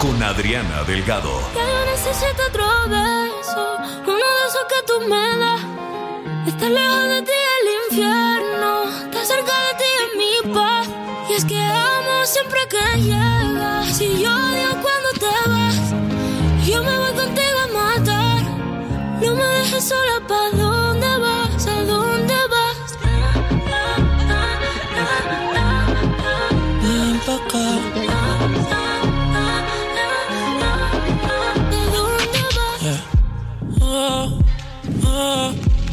con Adriana Delgado. Ya necesito otro beso, uno de esos que tú me das. Lejos de ti el infierno, está cerca de ti es mi paz. Y es que amo siempre que llegas. Si yo odio cuando te vas, yo me voy contigo a matar. No me dejes sola, ¿pa'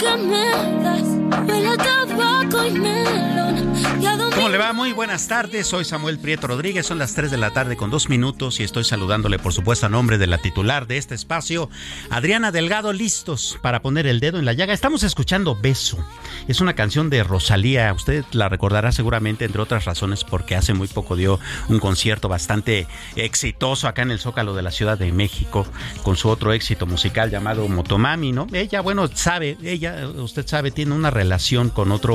que me das. ¿Cómo le va? Muy buenas tardes. Soy Samuel Prieto Rodríguez. Son las 3 de la tarde con dos minutos y estoy saludándole, por supuesto, a nombre de la titular de este espacio, Adriana Delgado, listos para poner el dedo en la llaga. Estamos escuchando Beso. Es una canción de Rosalía. Usted la recordará seguramente, entre otras razones, porque hace muy poco dio un concierto bastante exitoso acá en el Zócalo de la Ciudad de México con su otro éxito musical llamado Motomami, ¿no? Ella, bueno, sabe, ella, usted sabe, tiene una relación con otro,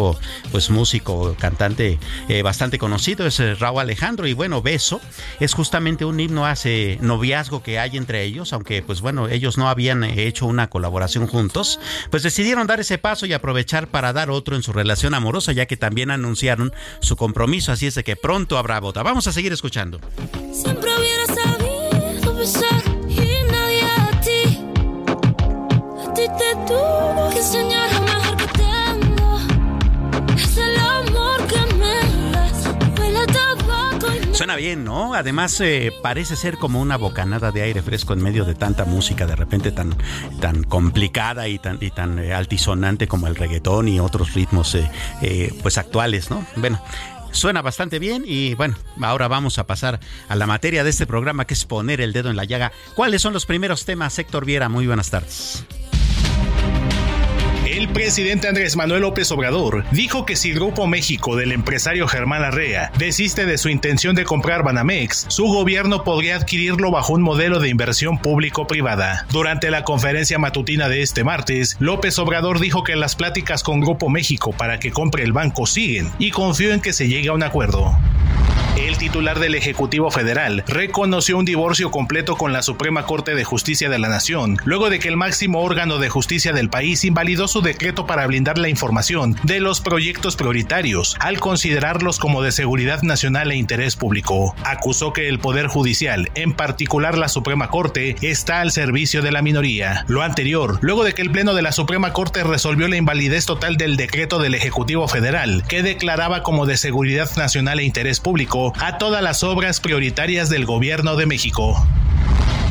pues, músico, cantante eh, bastante conocido, es eh, Raúl Alejandro. Y bueno, Beso es justamente un himno hace noviazgo que hay entre ellos, aunque pues bueno, ellos no habían hecho una colaboración juntos, pues decidieron dar ese paso y aprovechar para dar otro en su relación amorosa, ya que también anunciaron su compromiso, así es de que pronto habrá boda. Vamos a seguir escuchando. Siempre hubiera sabido besar a. A te tuvo que Suena bien, ¿no? Además eh, parece ser como una bocanada de aire fresco en medio de tanta música de repente tan, tan complicada y tan, y tan eh, altisonante como el reggaetón y otros ritmos eh, eh, pues actuales, ¿no? Bueno. Suena bastante bien y bueno, ahora vamos a pasar a la materia de este programa que es poner el dedo en la llaga. ¿Cuáles son los primeros temas, Héctor Viera? Muy buenas tardes. El presidente Andrés Manuel López Obrador dijo que si Grupo México del empresario Germán Arrea desiste de su intención de comprar Banamex, su gobierno podría adquirirlo bajo un modelo de inversión público-privada. Durante la conferencia matutina de este martes, López Obrador dijo que las pláticas con Grupo México para que compre el banco siguen y confió en que se llegue a un acuerdo. El titular del Ejecutivo Federal reconoció un divorcio completo con la Suprema Corte de Justicia de la Nación, luego de que el máximo órgano de justicia del país invalidó su decreto para blindar la información de los proyectos prioritarios, al considerarlos como de seguridad nacional e interés público. Acusó que el Poder Judicial, en particular la Suprema Corte, está al servicio de la minoría. Lo anterior, luego de que el Pleno de la Suprema Corte resolvió la invalidez total del decreto del Ejecutivo Federal, que declaraba como de seguridad nacional e interés público a todas las obras prioritarias del Gobierno de México.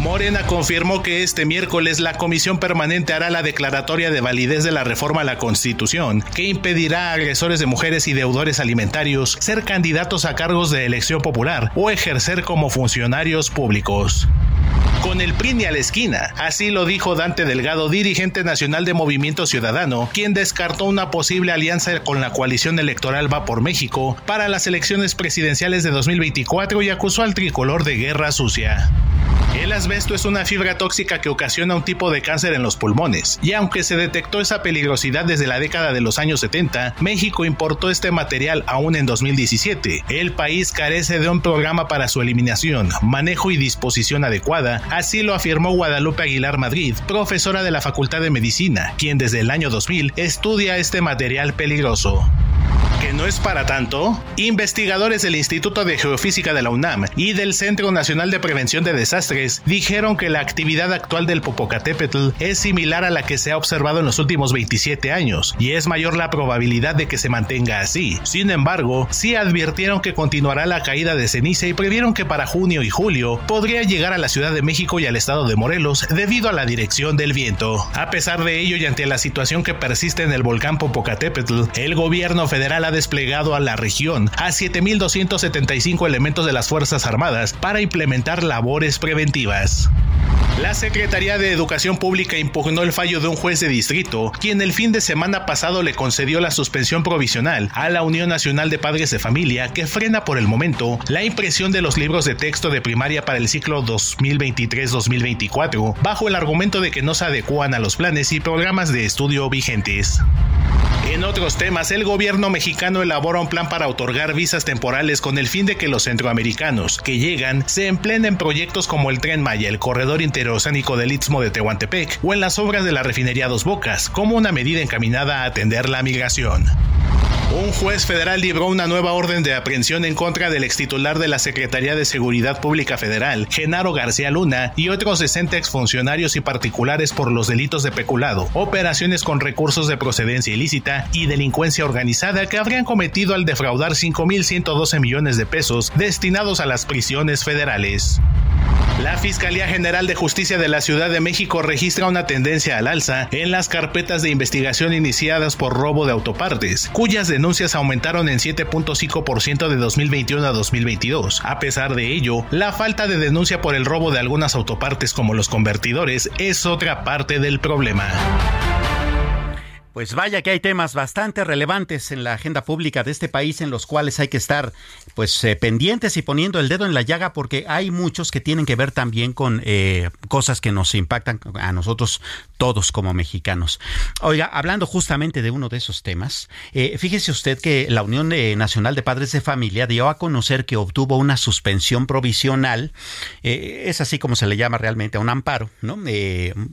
Morena confirmó que este miércoles la Comisión Permanente hará la declaratoria de validez de la reforma a la Constitución, que impedirá a agresores de mujeres y deudores alimentarios ser candidatos a cargos de elección popular o ejercer como funcionarios públicos con el PRI a la esquina. Así lo dijo Dante Delgado, dirigente nacional de Movimiento Ciudadano, quien descartó una posible alianza con la coalición electoral Va por México para las elecciones presidenciales de 2024 y acusó al tricolor de guerra sucia. El asbesto es una fibra tóxica que ocasiona un tipo de cáncer en los pulmones, y aunque se detectó esa peligrosidad desde la década de los años 70, México importó este material aún en 2017. El país carece de un programa para su eliminación, manejo y disposición adecuada, así lo afirmó Guadalupe Aguilar Madrid, profesora de la Facultad de Medicina, quien desde el año 2000 estudia este material peligroso que no es para tanto, investigadores del Instituto de Geofísica de la UNAM y del Centro Nacional de Prevención de Desastres dijeron que la actividad actual del Popocatépetl es similar a la que se ha observado en los últimos 27 años y es mayor la probabilidad de que se mantenga así. Sin embargo, sí advirtieron que continuará la caída de ceniza y previeron que para junio y julio podría llegar a la Ciudad de México y al estado de Morelos debido a la dirección del viento. A pesar de ello y ante la situación que persiste en el volcán Popocatépetl, el gobierno federal ha desplegado a la región a 7.275 elementos de las Fuerzas Armadas para implementar labores preventivas. La Secretaría de Educación Pública impugnó el fallo de un juez de distrito, quien el fin de semana pasado le concedió la suspensión provisional a la Unión Nacional de Padres de Familia que frena por el momento la impresión de los libros de texto de primaria para el ciclo 2023-2024, bajo el argumento de que no se adecuan a los planes y programas de estudio vigentes. En otros temas, el gobierno mexicano elabora un plan para otorgar visas temporales con el fin de que los centroamericanos que llegan se empleen en proyectos como el Tren Maya, el Corredor Interoceánico del Istmo de Tehuantepec o en las obras de la refinería Dos Bocas, como una medida encaminada a atender la migración. Un juez federal libró una nueva orden de aprehensión en contra del ex titular de la Secretaría de Seguridad Pública Federal, Genaro García Luna, y otros 60 exfuncionarios y particulares por los delitos de peculado, operaciones con recursos de procedencia ilícita y delincuencia organizada que habrían cometido al defraudar 5.112 millones de pesos destinados a las prisiones federales. La Fiscalía General de Justicia de la Ciudad de México registra una tendencia al alza en las carpetas de investigación iniciadas por robo de autopartes, cuyas denuncias aumentaron en 7.5% de 2021 a 2022. A pesar de ello, la falta de denuncia por el robo de algunas autopartes como los convertidores es otra parte del problema. Pues vaya que hay temas bastante relevantes en la agenda pública de este país en los cuales hay que estar pues eh, pendientes y poniendo el dedo en la llaga porque hay muchos que tienen que ver también con eh, cosas que nos impactan a nosotros todos como mexicanos. Oiga, hablando justamente de uno de esos temas, eh, fíjese usted que la Unión Nacional de Padres de Familia dio a conocer que obtuvo una suspensión provisional, es así como se le llama realmente a un amparo, ¿no?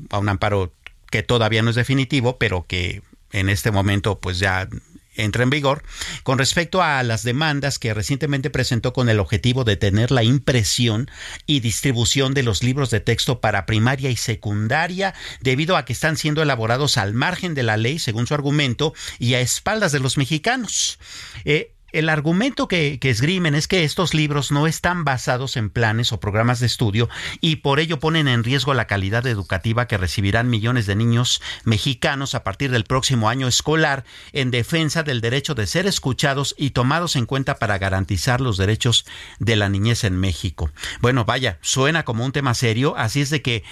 a un amparo que todavía no es definitivo, pero que en este momento pues ya entra en vigor, con respecto a las demandas que recientemente presentó con el objetivo de tener la impresión y distribución de los libros de texto para primaria y secundaria, debido a que están siendo elaborados al margen de la ley, según su argumento, y a espaldas de los mexicanos. Eh, el argumento que, esgrimen es que estos libros no están basados en planes o programas de estudio y por ello ponen en riesgo la calidad educativa que recibirán millones de niños mexicanos a partir del próximo año escolar en defensa del derecho de ser escuchados y tomados en cuenta para garantizar los derechos de la niñez en México. Bueno, vaya, suena como un tema serio, así es de que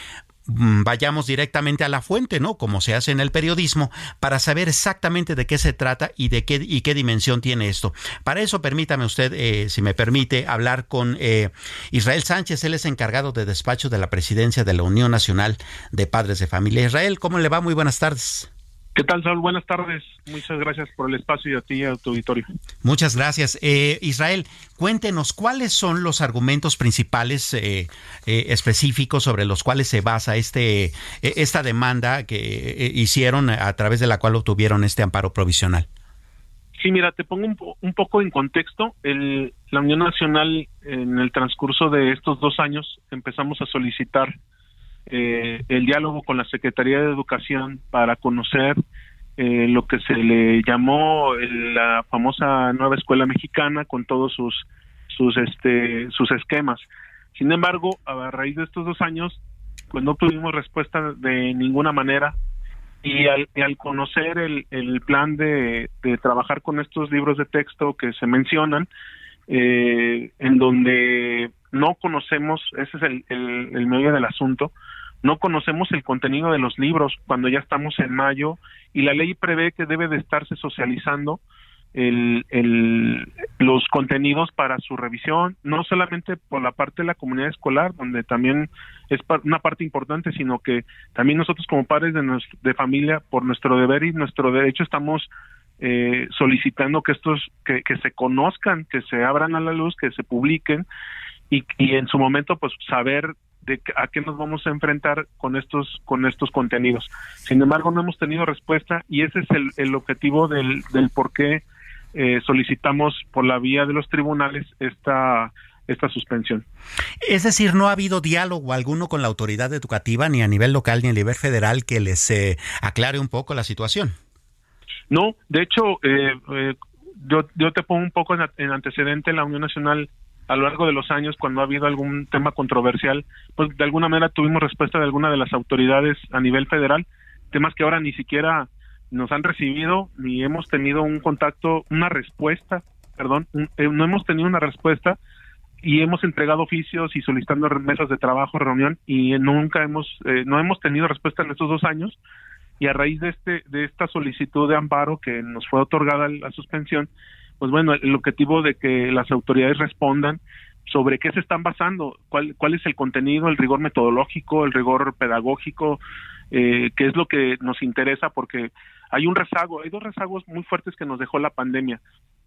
vayamos directamente a la fuente, ¿no? Como se hace en el periodismo, para saber exactamente de qué se trata y de qué y qué dimensión tiene esto. Para eso, permítame usted, eh, si me permite, hablar con eh, Israel Sánchez. Él es encargado de despacho de la presidencia de la Unión Nacional de Padres de Familia. Israel, ¿cómo le va? Muy buenas tardes. ¿Qué tal, Saúl? Buenas tardes. Muchas gracias por el espacio y a ti y a tu auditorio. Muchas gracias. Eh, Israel, cuéntenos cuáles son los argumentos principales eh, eh, específicos sobre los cuales se basa este esta demanda que hicieron a través de la cual obtuvieron este amparo provisional. Sí, mira, te pongo un, un poco en contexto. El, la Unión Nacional, en el transcurso de estos dos años, empezamos a solicitar eh, el diálogo con la Secretaría de Educación para conocer eh, lo que se le llamó la famosa nueva escuela mexicana con todos sus sus este sus esquemas. Sin embargo, a raíz de estos dos años, pues no tuvimos respuesta de ninguna manera y al, al conocer el, el plan de, de, trabajar con estos libros de texto que se mencionan, eh, en donde no conocemos, ese es el, el, medio del asunto, no conocemos el contenido de los libros cuando ya estamos en mayo y la ley prevé que debe de estarse socializando el, el, los contenidos para su revisión, no solamente por la parte de la comunidad escolar, donde también es una parte importante, sino que también nosotros como padres de, de familia, por nuestro deber y nuestro derecho, estamos eh, solicitando que estos, que, que se conozcan, que se abran a la luz, que se publiquen y, y en su momento pues saber de a qué nos vamos a enfrentar con estos con estos contenidos. Sin embargo, no hemos tenido respuesta y ese es el, el objetivo del, del por qué eh, solicitamos por la vía de los tribunales esta esta suspensión. Es decir, no ha habido diálogo alguno con la autoridad educativa, ni a nivel local ni a nivel federal, que les eh, aclare un poco la situación. No, de hecho, eh, yo, yo te pongo un poco en, en antecedente la Unión Nacional a lo largo de los años, cuando ha habido algún tema controversial, pues de alguna manera tuvimos respuesta de alguna de las autoridades a nivel federal, temas que ahora ni siquiera nos han recibido ni hemos tenido un contacto, una respuesta, perdón, eh, no hemos tenido una respuesta y hemos entregado oficios y solicitando mesas de trabajo, reunión y nunca hemos, eh, no hemos tenido respuesta en estos dos años. Y a raíz de este, de esta solicitud de amparo que nos fue otorgada la suspensión, pues bueno, el objetivo de que las autoridades respondan sobre qué se están basando, cuál, cuál es el contenido, el rigor metodológico, el rigor pedagógico, eh, qué es lo que nos interesa, porque hay un rezago, hay dos rezagos muy fuertes que nos dejó la pandemia.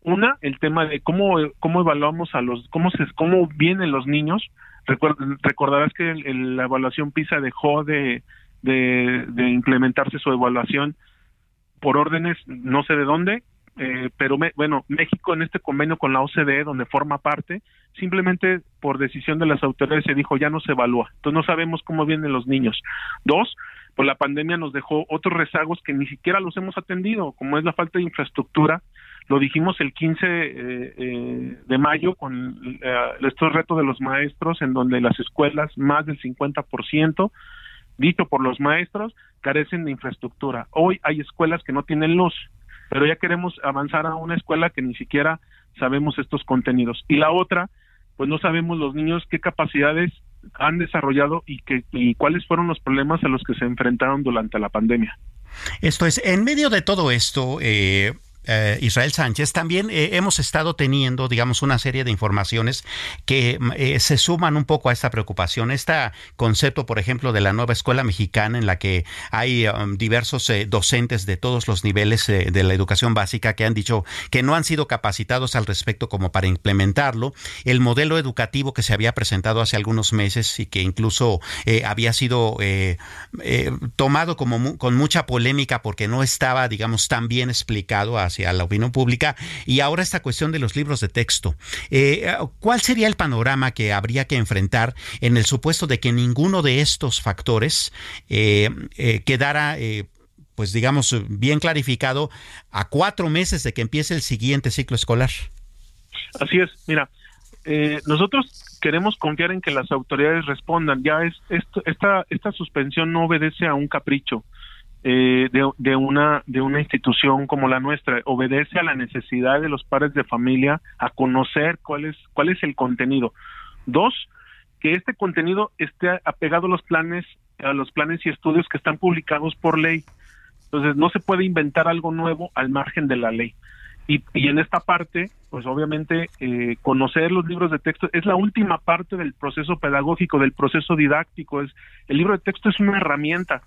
Una, el tema de cómo, cómo evaluamos a los, cómo se, cómo vienen los niños. recordarás que la evaluación PISA dejó de, de, de implementarse su evaluación por órdenes no sé de dónde eh, pero bueno, México en este convenio con la OCDE, donde forma parte, simplemente por decisión de las autoridades se dijo ya no se evalúa. Entonces no sabemos cómo vienen los niños. Dos, pues la pandemia nos dejó otros rezagos que ni siquiera los hemos atendido, como es la falta de infraestructura. Lo dijimos el 15 eh, eh, de mayo con estos retos de los maestros, en donde las escuelas, más del 50%, dicho por los maestros, carecen de infraestructura. Hoy hay escuelas que no tienen luz pero ya queremos avanzar a una escuela que ni siquiera sabemos estos contenidos. Y la otra, pues no sabemos los niños qué capacidades han desarrollado y, qué, y cuáles fueron los problemas a los que se enfrentaron durante la pandemia. Esto es, en medio de todo esto, eh, eh, Israel Sánchez, también eh, hemos estado teniendo, digamos, una serie de informaciones que eh, se suman un poco a esta preocupación. Este concepto, por ejemplo, de la nueva escuela mexicana en la que hay um, diversos docentes de todos los niveles de la educación básica que han dicho que no han sido capacitados al respecto como para implementarlo. El modelo educativo que se había presentado hace algunos meses y que incluso había sido tomado como con mucha polémica porque no estaba, digamos, tan bien explicado a hacia la opinión pública y ahora esta cuestión de los libros de texto. Eh, ¿Cuál sería el panorama que habría que enfrentar en el supuesto de que ninguno de estos factores eh, eh, quedara pues digamos, bien clarificado a cuatro meses de que empiece el siguiente ciclo escolar. Así es, mira, nosotros queremos confiar en que las autoridades respondan. Ya es esta esta suspensión no obedece a un capricho. Eh, de, una de una institución como la nuestra. Obedece a la necesidad de los padres de familia a conocer cuál es cuál es el contenido. Dos que este contenido esté apegado a los planes a los planes y estudios que están publicados por ley. Entonces no se puede inventar algo nuevo al margen de la ley. Y, y en esta parte pues obviamente eh, conocer los libros de texto es la última parte del proceso pedagógico del proceso didáctico. Es el libro de texto es una herramienta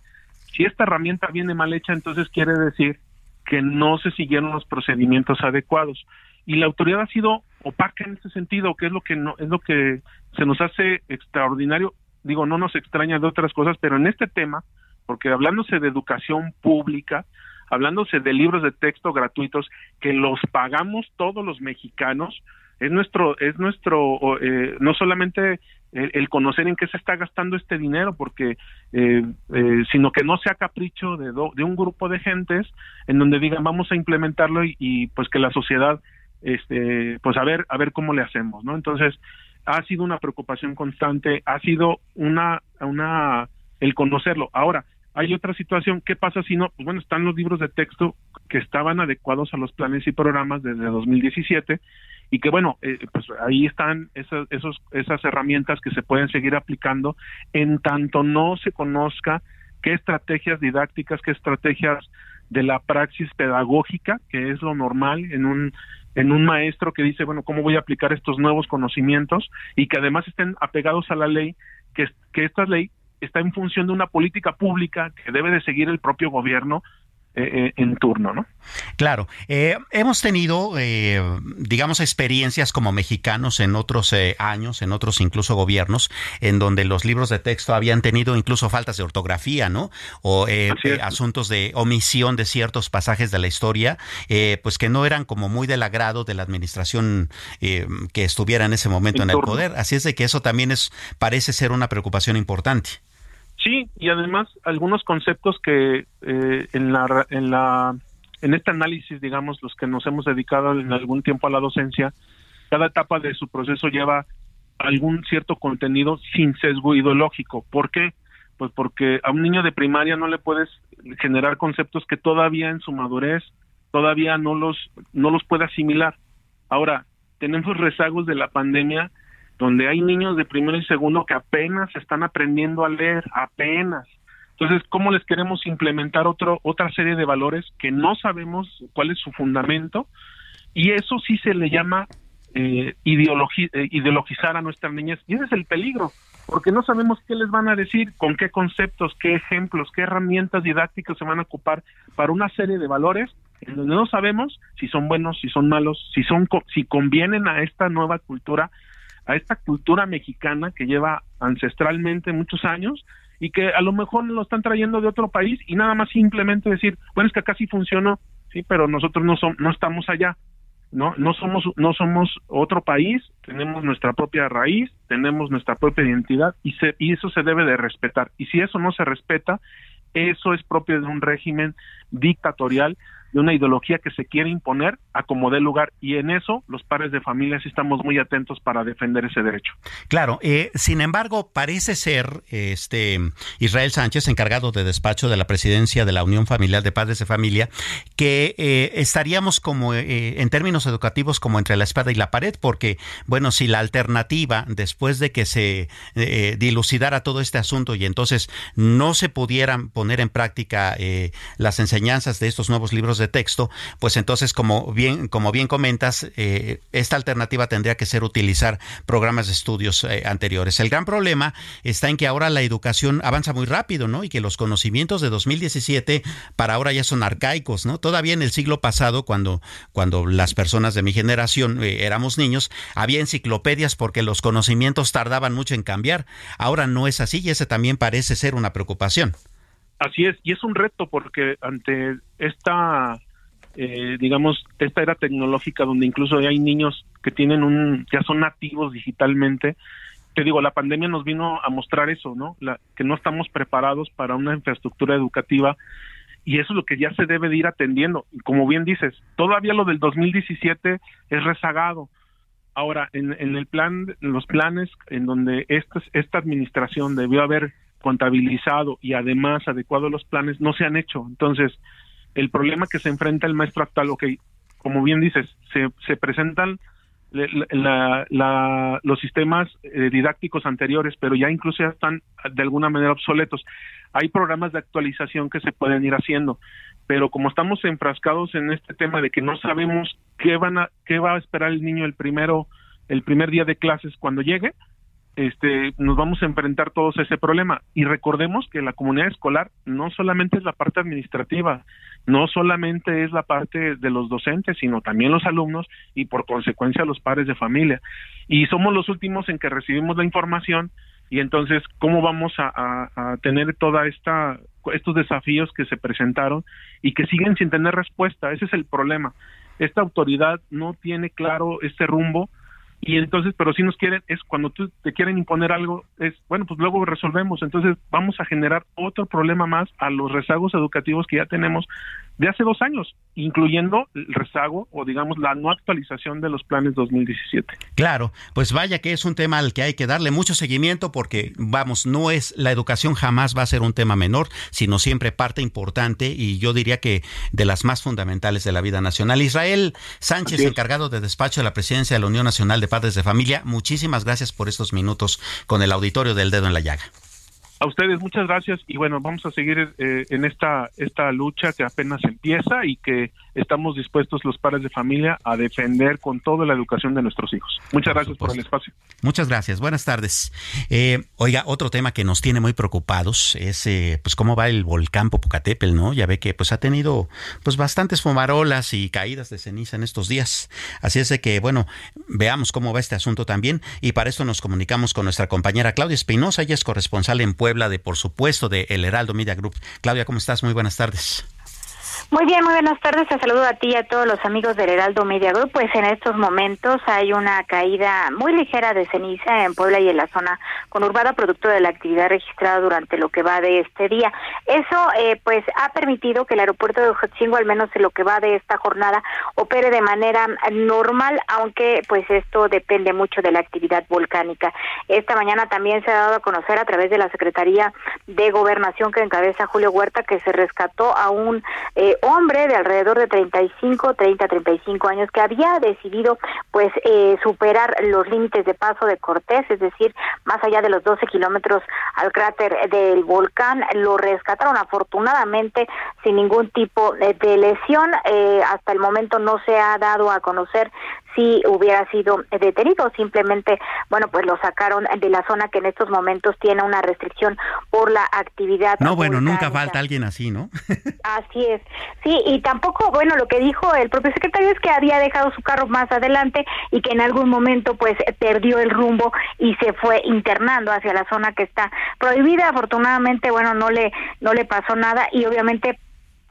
si esta herramienta viene mal hecha, entonces quiere decir que no se siguieron los procedimientos adecuados. Y la autoridad ha sido opaca en ese sentido, que es lo que no es lo que se nos hace extraordinario. Digo, no nos extraña de otras cosas, pero en este tema, porque hablándose de educación pública, hablándose de libros de texto gratuitos que los pagamos todos los mexicanos, es nuestro es nuestro eh, no solamente el, conocer en qué se está gastando este dinero porque eh, eh, sino que no sea capricho de, de un grupo de gentes en donde digan vamos a implementarlo y, pues que la sociedad este pues a ver a ver cómo le hacemos no entonces ha sido una preocupación constante ha sido una una el conocerlo. Ahora hay otra situación qué pasa si no pues bueno están los libros de texto que estaban adecuados a los planes y programas desde 2017 y que bueno, eh, pues ahí están esas, esos, esas herramientas que se pueden seguir aplicando en tanto no se conozca qué estrategias didácticas, qué estrategias de la praxis pedagógica, que es lo normal en un en un maestro que dice, bueno, ¿cómo voy a aplicar estos nuevos conocimientos? Y que además estén apegados a la ley, que, que esta ley está en función de una política pública que debe de seguir el propio gobierno eh, eh, en turno, ¿no? Claro, eh, hemos tenido, digamos, experiencias como mexicanos en otros años, en otros incluso gobiernos, en donde los libros de texto habían tenido incluso faltas de ortografía, ¿no? O asuntos de omisión de ciertos pasajes de la historia, pues que no eran como muy del agrado de la administración que estuviera en ese momento en, en el poder. Así es de que eso también es parece ser una preocupación importante. Sí, y además algunos conceptos que eh, en la en la en este análisis, digamos, los que nos hemos dedicado en algún tiempo a la docencia, cada etapa de su proceso lleva algún cierto contenido sin sesgo ideológico. ¿Por qué? Pues porque a un niño de primaria no le puedes generar conceptos que todavía en su madurez todavía no los no los puede asimilar. Ahora, tenemos rezagos de la pandemia donde hay niños de primero y segundo que apenas están aprendiendo a leer, apenas. Entonces, ¿cómo les queremos implementar otro, otra serie de valores que no sabemos cuál es su fundamento? Y eso sí se le llama eh, eh, ideologizar a nuestras niñas. Y ese es el peligro, porque no sabemos qué les van a decir, con qué conceptos, qué ejemplos, qué herramientas didácticas se van a ocupar para una serie de valores en donde no sabemos si son buenos, si son malos, si son si convienen a esta nueva cultura a esta cultura mexicana que lleva ancestralmente muchos años y que a lo mejor lo están trayendo de otro país y nada más simplemente decir, bueno, es que acá sí funcionó, sí, pero nosotros no somos no estamos allá. No, no somos no somos otro país, tenemos nuestra propia raíz, tenemos nuestra propia identidad y se, y eso se debe de respetar. Y si eso no se respeta, eso es propio de un régimen dictatorial de una ideología que se quiere imponer a como dé lugar y en eso los padres de familia sí estamos muy atentos para defender ese derecho. Claro, eh, sin embargo parece ser este Israel Sánchez encargado de despacho de la presidencia de la Unión Familiar de Padres de Familia que eh, estaríamos como eh, en términos educativos como entre la espada y la pared porque bueno si la alternativa después de que se dilucidara todo este asunto y entonces no se pudieran poner en práctica las enseñanzas de estos nuevos libros de texto, pues entonces, como bien, como bien comentas, eh, esta alternativa tendría que ser utilizar programas de estudios eh, anteriores. El gran problema está en que ahora la educación avanza muy rápido, ¿no? Y que los conocimientos de 2017 para ahora ya son arcaicos, ¿no? Todavía en el siglo pasado, cuando, cuando las personas de mi generación eh, éramos niños, había enciclopedias porque los conocimientos tardaban mucho en cambiar. Ahora no es así y ese también parece ser una preocupación. Así es, y es un reto porque ante esta, eh, digamos, esta era tecnológica donde incluso hay niños que tienen un, ya son nativos digitalmente, te digo, la pandemia nos vino a mostrar eso, ¿no? La, que no estamos preparados para una infraestructura educativa y eso es lo que ya se debe de ir atendiendo. Como bien dices, todavía lo del 2017 es rezagado. Ahora, en, en el plan, en los planes en donde esta, esta administración debió haber contabilizado y además adecuado los planes no se han hecho. Entonces, el problema que se enfrenta el maestro actual, ok, como bien dices, se, se presentan la, los sistemas eh, didácticos anteriores, pero ya incluso ya están de alguna manera obsoletos. Hay programas de actualización que se pueden ir haciendo, pero como estamos enfrascados en este tema de que no sabemos qué van a qué va a esperar el niño el primero el primer día de clases cuando llegue, este, nos vamos a enfrentar todos a ese problema. Y recordemos que la comunidad escolar no solamente es la parte administrativa, no solamente es la parte de los docentes, sino también los alumnos y por consecuencia los padres de familia. Y somos los últimos en que recibimos la información y entonces cómo vamos a, a tener toda esta estos desafíos que se presentaron y que siguen sin tener respuesta. Ese es el problema. Esta autoridad no tiene claro este rumbo y entonces, pero si nos quieren, es cuando tú te quieren imponer algo, es, bueno, pues luego resolvemos, entonces vamos a generar otro problema más a los rezagos educativos que ya tenemos de hace dos años, incluyendo el rezago o digamos la no actualización de los planes 2017. Claro, pues vaya que es un tema al que hay que darle mucho seguimiento porque, vamos, no es, la educación jamás va a ser un tema menor, sino siempre parte importante y yo diría que de las más fundamentales de la vida nacional. Israel Sánchez, encargado de despacho de la presidencia de la Unión Nacional de Padres de Familia, muchísimas gracias por estos minutos con el auditorio del dedo en la llaga. A ustedes muchas gracias y bueno, vamos a seguir eh, en esta esta lucha que apenas empieza y que estamos dispuestos los padres de familia a defender con toda la educación de nuestros hijos. Muchas gracias por el espacio. Muchas gracias. Buenas tardes. Eh, oiga, otro tema que nos tiene muy preocupados es eh, pues cómo va el volcán Popocatépetl, ¿no? Ya ve que pues ha tenido pues bastantes fumarolas y caídas de ceniza en estos días. Así es de que bueno, veamos cómo va este asunto también y para esto nos comunicamos con nuestra compañera Claudia Espinosa, ella es corresponsal en Puebla de, por supuesto, de El Heraldo Media Group. Claudia, ¿cómo estás? Muy buenas tardes. Muy bien, muy buenas tardes. Te saludo a ti y a todos los amigos del Heraldo Media Group. Pues en estos momentos hay una caída muy ligera de ceniza en Puebla y en la zona conurbada, producto de la actividad registrada durante lo que va de este día. Eso, eh, pues, ha permitido que el aeropuerto de Ojotzingo, al menos en lo que va de esta jornada, opere de manera normal, aunque, pues, esto depende mucho de la actividad volcánica. Esta mañana también se ha dado a conocer a través de la Secretaría de Gobernación que encabeza Julio Huerta que se rescató a un eh, hombre de alrededor de 35, 30, 35 años que había decidido pues eh, superar los límites de paso de Cortés, es decir, más allá de los 12 kilómetros al cráter del volcán, lo rescataron afortunadamente sin ningún tipo de lesión. Eh, hasta el momento no se ha dado a conocer si hubiera sido detenido. Simplemente, bueno, pues lo sacaron de la zona que en estos momentos tiene una restricción por la actividad. No, bueno, nunca falta alguien así, ¿no? así es. Sí, y tampoco, bueno, lo que dijo el propio secretario es que había dejado su carro más adelante y que en algún momento pues perdió el rumbo y se fue internando hacia la zona que está prohibida. Afortunadamente, bueno, no le no le pasó nada y obviamente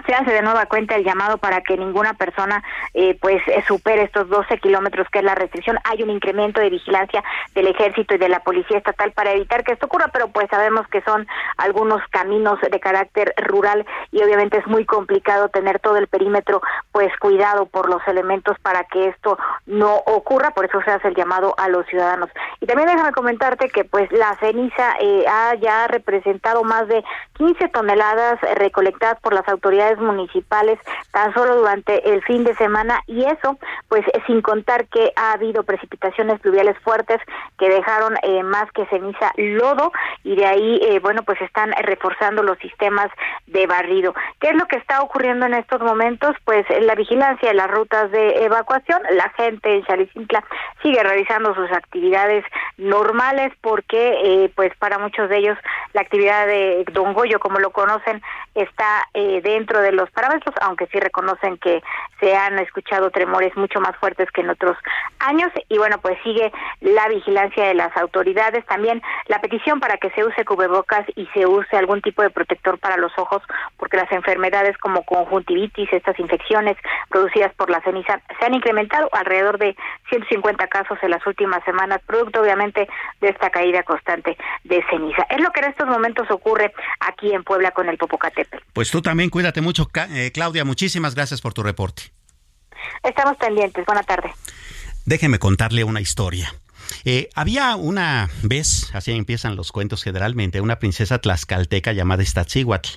se hace de nueva cuenta el llamado para que ninguna persona eh, pues eh, supere estos 12 kilómetros que es la restricción. Hay un incremento de vigilancia del ejército y de la policía estatal para evitar que esto ocurra, pero pues sabemos que son algunos caminos de carácter rural y obviamente es muy complicado tener todo el perímetro pues cuidado por los elementos para que esto no ocurra, por eso se hace el llamado a los ciudadanos. Y también déjame comentarte que pues la ceniza eh, ha ya representado más de 15 toneladas recolectadas por las autoridades municipales tan solo durante el fin de semana y eso pues sin contar que ha habido precipitaciones pluviales fuertes que dejaron eh, más que ceniza lodo y de ahí eh, bueno pues están reforzando los sistemas de barrido. ¿Qué es lo que está ocurriendo en estos momentos? Pues la vigilancia de las rutas de evacuación, la gente en Chalicintla sigue realizando sus actividades normales porque eh, pues para muchos de ellos la actividad de Don Goyo como lo conocen está dentro de los parámetros, aunque sí reconocen que se han escuchado tremores mucho más fuertes que en otros años. Y bueno, pues sigue la vigilancia de las autoridades. También la petición para que se use cubrebocas y se use algún tipo de protector para los ojos, porque las enfermedades como conjuntivitis, estas infecciones producidas por la ceniza, se han incrementado alrededor de 150 casos en las últimas semanas, producto obviamente de esta caída constante de ceniza. Es lo que en estos momentos ocurre aquí en Puebla con el Popocatépetl. Pues tú también cuídate mucho eh, Claudia, muchísimas gracias por tu reporte. Estamos pendientes. Buena tarde. Déjeme contarle una historia. Eh, había una vez, así empiezan los cuentos generalmente, una princesa tlaxcalteca llamada Iztaccíhuatl,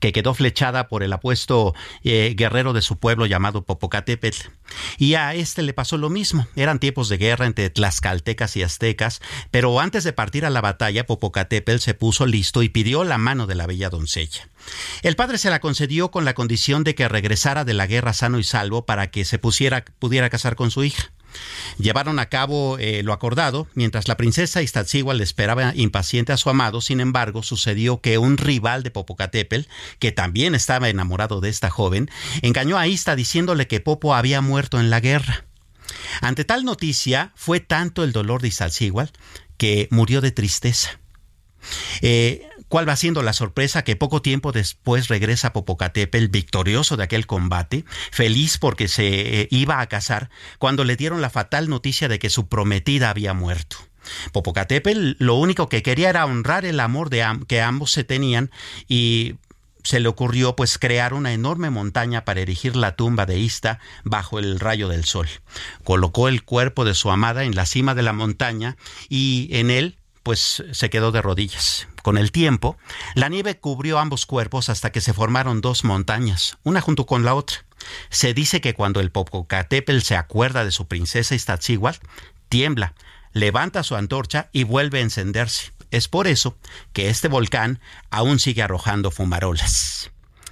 que quedó flechada por el apuesto eh, guerrero de su pueblo llamado Popocatépetl. Y a este le pasó lo mismo. Eran tiempos de guerra entre tlaxcaltecas y aztecas, pero antes de partir a la batalla, Popocatépetl se puso listo y pidió la mano de la bella doncella. El padre se la concedió con la condición de que regresara de la guerra sano y salvo para que se pusiera, pudiera casar con su hija. Llevaron a cabo eh, lo acordado, mientras la princesa Iztaccíhuatl esperaba impaciente a su amado, sin embargo, sucedió que un rival de Popocatépetl, que también estaba enamorado de esta joven, engañó a Ista diciéndole que Popo había muerto en la guerra. Ante tal noticia, fue tanto el dolor de Iztaccíhuatl que murió de tristeza. Eh, ¿Cuál va siendo la sorpresa? Que poco tiempo después regresa Popocatépetl victorioso de aquel combate, feliz porque se eh, iba a casar, cuando le dieron la fatal noticia de que su prometida había muerto. Popocatépetl lo único que quería era honrar el amor de que ambos se tenían y se le ocurrió pues crear una enorme montaña para erigir la tumba de Ista bajo el rayo del sol. Colocó el cuerpo de su amada en la cima de la montaña y en él pues se quedó de rodillas. Con el tiempo, la nieve cubrió ambos cuerpos hasta que se formaron dos montañas, una junto con la otra. Se dice que cuando el Popocatépetl se acuerda de su princesa Iztaccíhuatl, tiembla, levanta su antorcha y vuelve a encenderse. Es por eso que este volcán aún sigue arrojando fumarolas.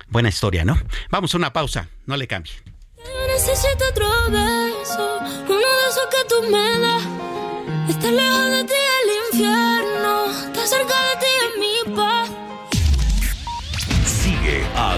Buena historia, ¿no? Vamos a una pausa, no le cambie.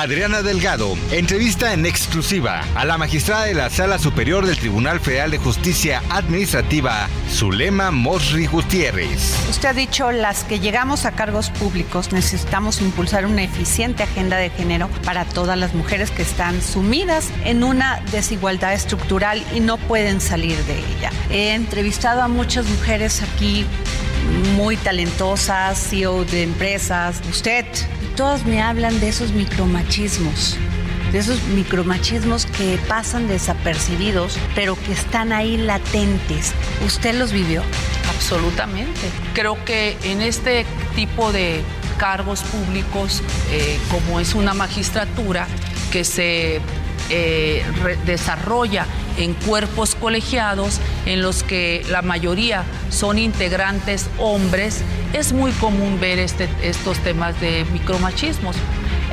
Adriana Delgado entrevista en exclusiva a la magistrada de la Sala Superior del Tribunal Federal de Justicia Administrativa, Zulema Mosri Gutiérrez. Usted ha dicho, las que llegamos a cargos públicos necesitamos impulsar una eficiente agenda de género para todas las mujeres que están sumidas en una desigualdad estructural y no pueden salir de ella. He entrevistado a muchas mujeres aquí muy talentosas, CEO de empresas, usted, todas me hablan de esos micromachismos, de esos micromachismos que pasan desapercibidos, pero que están ahí latentes. ¿Usted los vivió? Absolutamente. Creo que en este tipo de cargos públicos, eh, como es una magistratura que se eh, desarrolla en cuerpos colegiados en los que la mayoría son integrantes hombres, es muy común ver este, estos temas de micromachismos.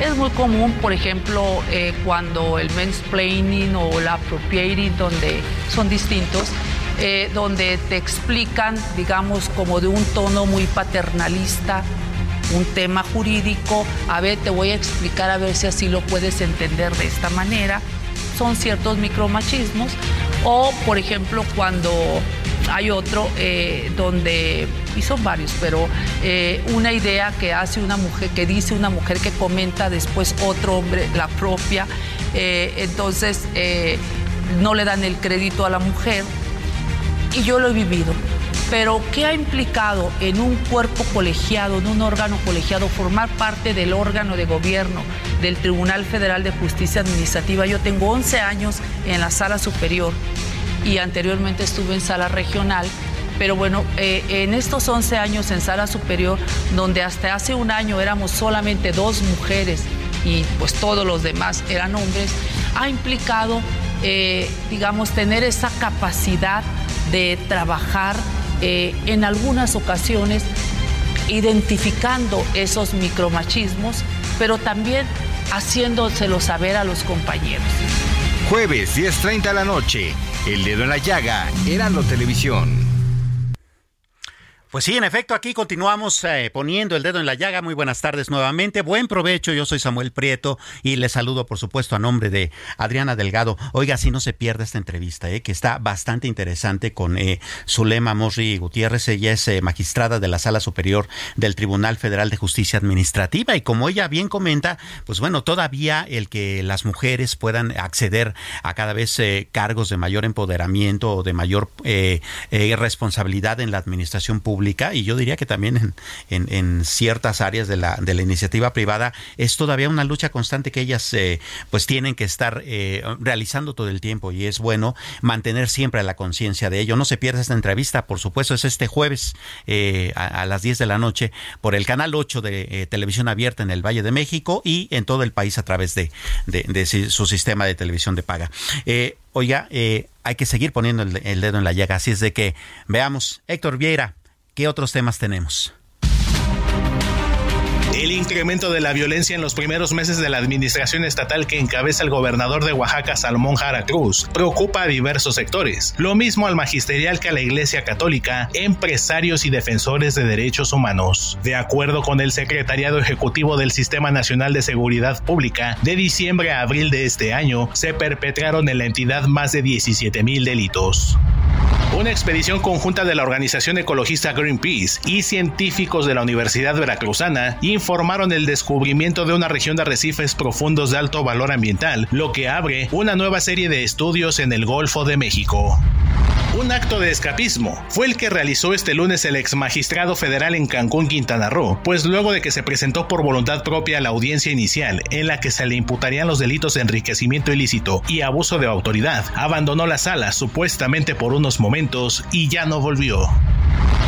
Es muy común, por ejemplo, eh, cuando el mansplaining o la appropriating, donde son distintos, eh, donde te explican, digamos, como de un tono muy paternalista, un tema jurídico, a ver, te voy a explicar a ver si así lo puedes entender de esta manera. Son ciertos micromachismos. O, por ejemplo, cuando hay otro eh, donde, y son varios, pero eh, una idea que hace una mujer, que dice una mujer que comenta después otro hombre, la propia, eh, entonces no le dan el crédito a la mujer. Y yo lo he vivido. Pero ¿qué ha implicado en un cuerpo colegiado, en un órgano colegiado, formar parte del órgano de gobierno del Tribunal Federal de Justicia Administrativa? Yo tengo 11 años en la sala superior y anteriormente estuve en sala regional. Pero bueno, eh, en estos 11 años en sala superior, donde hasta hace un año éramos solamente dos mujeres y pues todos los demás eran hombres, ha implicado, eh, digamos, tener esa capacidad de trabajar eh, en algunas ocasiones identificando esos micromachismos, pero también haciéndoselo saber a los compañeros. Jueves 10.30 de la noche, El Dedo en la Llaga, Heraldo Televisión. Pues sí, en efecto, aquí continuamos eh, poniendo el dedo en la llaga. Muy buenas tardes nuevamente. Buen provecho. Yo soy Samuel Prieto y les saludo, por supuesto, a nombre de Adriana Delgado. Oiga, si no se pierde esta entrevista, eh, que está bastante interesante con eh, Zulema Mosri Gutiérrez. Ella es eh, magistrada de la Sala Superior del Tribunal Federal de Justicia Administrativa. Y como ella bien comenta, pues bueno, todavía el que las mujeres puedan acceder a cada vez cargos de mayor empoderamiento o de mayor responsabilidad en la administración pública y yo diría que también en, ciertas áreas de la, de la iniciativa privada es todavía una lucha constante que ellas eh, pues tienen que estar eh, realizando todo el tiempo y es bueno mantener siempre la conciencia de ello. No se pierda esta entrevista, por supuesto, es este jueves eh, a, las 10 de la noche por el canal 8 de televisión abierta en el Valle de México y en todo el país a través de, su sistema de televisión de paga. oiga, hay que seguir poniendo el, el dedo en la llaga, así es de que veamos, Héctor Vieira, ¿qué otros temas tenemos? El incremento de la violencia en los primeros meses de la administración estatal que encabeza el gobernador de Oaxaca, Salmón Jara Cruz, preocupa a diversos sectores. Lo mismo al magisterial que a la Iglesia Católica, empresarios y defensores de derechos humanos. De acuerdo con el Secretariado Ejecutivo del Sistema Nacional de Seguridad Pública, de diciembre a abril de este año se perpetraron en la entidad más de 17 mil delitos. Una expedición conjunta de la organización ecologista Greenpeace y científicos de la Universidad Veracruzana informaron el descubrimiento de una región de arrecifes profundos de alto valor ambiental, lo que abre una nueva serie de estudios en el Golfo de México. Un acto de escapismo fue el que realizó este lunes el ex magistrado federal en Cancún, Quintana Roo, pues luego de que se presentó por voluntad propia la audiencia inicial en la que se le imputarían los delitos de enriquecimiento ilícito y abuso de autoridad, abandonó la sala supuestamente por unos momentos y ya no volvió.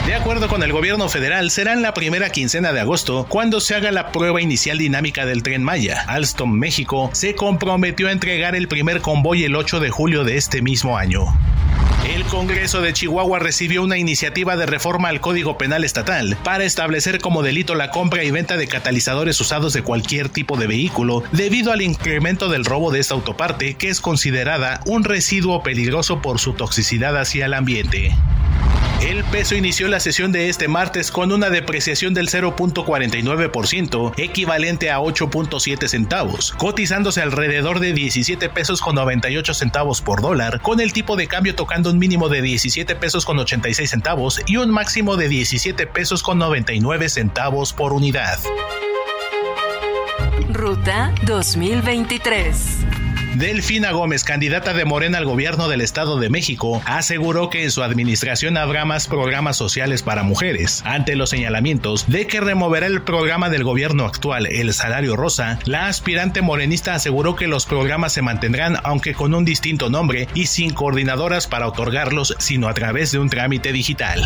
De acuerdo con el gobierno federal, será en la primera quincena de agosto cuando se haga la prueba inicial dinámica del tren Maya. Alstom México se comprometió a entregar el primer convoy el 8 de julio de este mismo año. El Congreso de Chihuahua recibió una iniciativa de reforma al Código Penal Estatal para establecer como delito la compra y venta de catalizadores usados de cualquier tipo de vehículo debido al incremento del robo de esta autoparte que es considerada un residuo peligroso por su toxicidad hacia el ambiente. El peso inició la sesión de este martes con una depreciación del 0.49%, equivalente a 8.7 centavos, cotizándose alrededor de 17 pesos con 98 centavos por dólar, con el tipo de cambio tocando un mínimo de 17 pesos con 86 centavos y un máximo de 17 pesos con 99 centavos por unidad. Ruta 2023. Delfina Gómez, candidata de Morena al gobierno del Estado de México, aseguró que en su administración habrá más programas sociales para mujeres. Ante los señalamientos de que removerá el programa del gobierno actual, el salario rosa, la aspirante morenista aseguró que los programas se mantendrán aunque con un distinto nombre y sin coordinadoras para otorgarlos, sino a través de un trámite digital.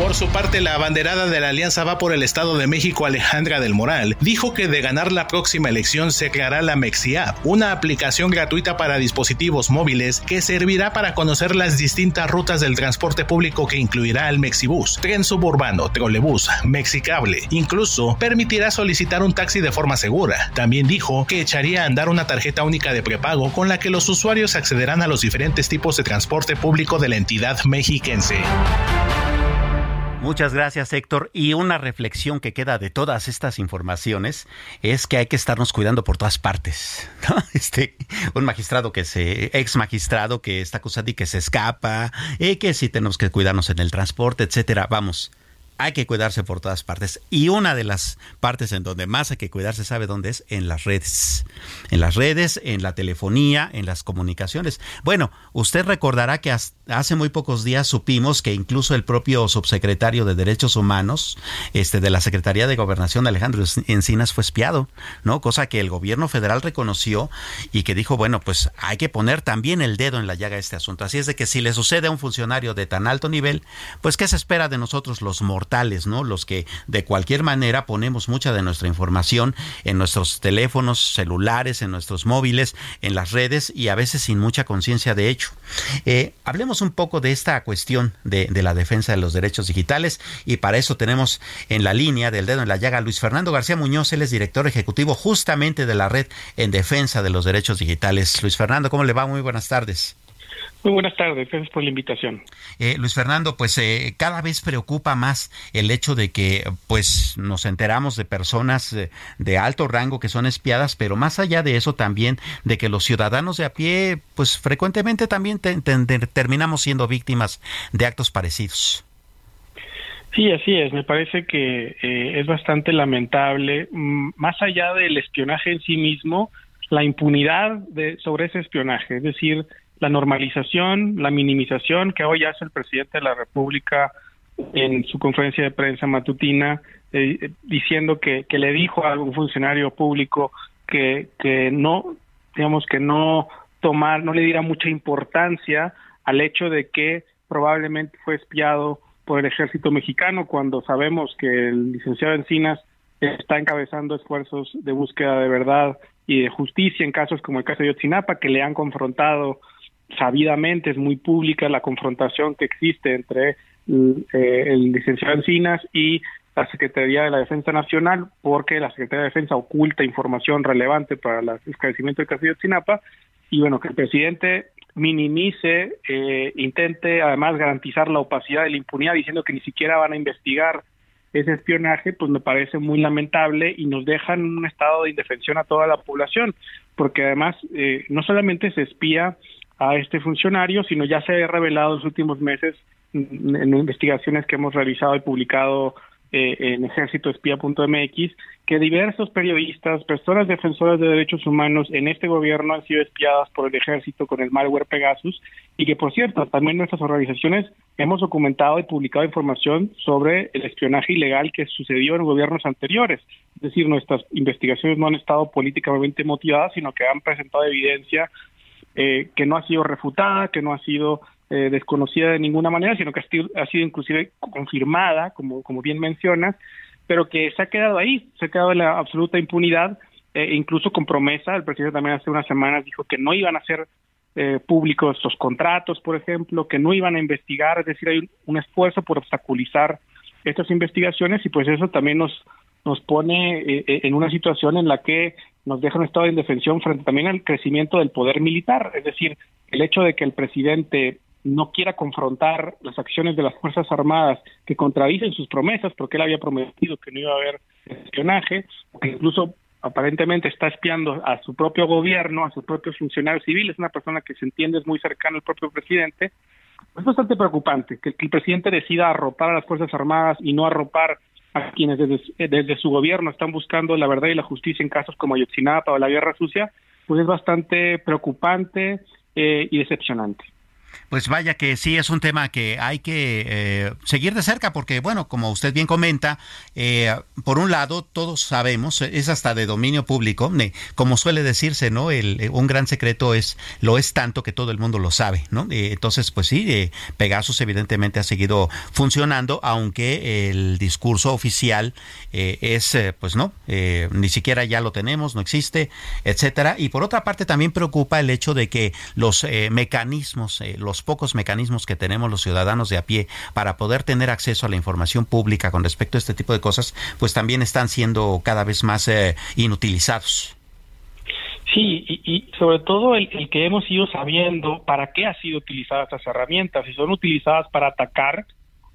Por su parte, la abanderada de la Alianza Va por el Estado de México, Alejandra del Moral, dijo que de ganar la próxima elección se creará la MexiApp, una aplicación gratuita para dispositivos móviles que servirá para conocer las distintas rutas del transporte público que incluirá el Mexibus, tren suburbano, trolebús, Mexicable. Incluso permitirá solicitar un taxi de forma segura. También dijo que echaría a andar una tarjeta única de prepago con la que los usuarios accederán a los diferentes tipos de transporte público de la entidad mexiquense. Muchas gracias, Héctor. Y una reflexión que queda de todas estas informaciones es que hay que estarnos cuidando por todas partes. Este, un magistrado que se, ex magistrado que está acusado y que se escapa, y que si tenemos que cuidarnos en el transporte, etcétera. Vamos, hay que cuidarse por todas partes. Y una de las partes en donde más hay que cuidarse, ¿sabe dónde es? En las redes. En las redes, en la telefonía, en las comunicaciones. Bueno, usted recordará que hace muy pocos días supimos que incluso el propio subsecretario de Derechos Humanos este, de la Secretaría de Gobernación, Alejandro Encinas, fue espiado, ¿no? Cosa que el gobierno federal reconoció y que dijo, bueno, pues hay que poner también el dedo en la llaga a este asunto. Así es de que si le sucede a un funcionario de tan alto nivel, pues ¿qué se espera de nosotros los mortales? ¿No? Los que de cualquier manera ponemos mucha de nuestra información en nuestros teléfonos celulares, en nuestros móviles, en las redes y a veces sin mucha conciencia de hecho. Eh, hablemos un poco de esta cuestión de, de, la defensa de los derechos digitales y para eso tenemos en la línea del dedo en la llaga Luis Fernando García Muñoz, él es director ejecutivo justamente de la red en defensa de los derechos digitales. Luis Fernando, ¿cómo le va? Muy buenas tardes. Muy buenas tardes, gracias por la invitación. Eh, Luis Fernando, pues eh, cada vez preocupa más el hecho de que pues nos enteramos de personas eh, de alto rango que son espiadas, pero más allá de eso también de que los ciudadanos de a pie pues frecuentemente también terminamos siendo víctimas de actos parecidos. Sí, así es. Me parece que es bastante lamentable, mm, más allá del espionaje en sí mismo, la impunidad de, sobre ese espionaje, es decir, la normalización, la minimización que hoy hace el presidente de la República en su conferencia de prensa matutina eh, diciendo que, que le dijo a algún funcionario público que, que no, digamos que no tomar, no le diera mucha importancia al hecho de que probablemente fue espiado por el ejército mexicano cuando sabemos que el licenciado Encinas está encabezando esfuerzos de búsqueda de verdad y de justicia en casos como el caso de Yotzinapa que le han confrontado sabidamente, es muy pública la confrontación que existe entre eh, el licenciado Encinas y la Secretaría de la Defensa Nacional, porque la Secretaría de Defensa oculta información relevante para el esclarecimiento del caso de Yotzinapa, y bueno, que el presidente minimice, eh, intente además garantizar la opacidad de la impunidad diciendo que ni siquiera van a investigar ese espionaje, pues me parece muy lamentable y nos deja en un estado de indefensión a toda la población, porque además eh, no solamente se espía a este funcionario, sino ya se ha revelado en los últimos meses en investigaciones que hemos realizado y publicado eh, en ejércitoespía.mx que diversos periodistas, personas defensoras de derechos humanos en este gobierno han sido espiadas por el ejército con el malware Pegasus y que por cierto también nuestras organizaciones hemos documentado y publicado información sobre el espionaje ilegal que sucedió en gobiernos anteriores. Es decir, nuestras investigaciones no han estado políticamente motivadas, sino que han presentado evidencia eh, que no ha sido refutada, que no ha sido eh, desconocida de ninguna manera, sino que ha sido, inclusive confirmada, como, como bien mencionas, pero que se ha quedado ahí, se ha quedado en la absoluta impunidad, eh, incluso con promesa. El presidente también hace unas semanas dijo que no iban a ser eh, públicos estos contratos, por ejemplo, que no iban a investigar, es decir, hay un esfuerzo por obstaculizar estas investigaciones y pues eso también nos nos pone eh, eh, en una situación en la que nos deja un estado de indefensión frente también al crecimiento del poder militar, es decir, el hecho de que el presidente no quiera confrontar las acciones de las Fuerzas Armadas que contradicen sus promesas, porque él había prometido que no iba a haber espionaje, que incluso aparentemente está espiando a su propio gobierno, a sus propios funcionarios civiles, una persona que se entiende es muy cercana al propio presidente, es bastante preocupante que, el presidente decida arropar a las Fuerzas Armadas y no arropar a quienes desde, desde su gobierno están buscando la verdad y la justicia en casos como Ayotzinapa o la Guerra Sucia, pues es bastante preocupante eh, y decepcionante. Pues vaya que sí es un tema que hay que eh, seguir de cerca porque, bueno, como usted bien comenta, eh, por un lado, todos sabemos, es hasta de dominio público, como suele decirse, ¿no? El, un gran secreto es, lo es tanto que todo el mundo lo sabe, ¿no? Eh, entonces, pues sí, Pegasus evidentemente ha seguido funcionando, aunque el discurso oficial es, pues no, ni siquiera ya lo tenemos, no existe, etcétera. Y por otra parte, también preocupa el hecho de que los mecanismos, los pocos mecanismos que tenemos los ciudadanos de a pie para poder tener acceso a la información pública con respecto a este tipo de cosas, pues también están siendo cada vez más eh, inutilizados. Sí, y, sobre todo el, que hemos ido sabiendo para qué han sido utilizadas estas herramientas, y son utilizadas para atacar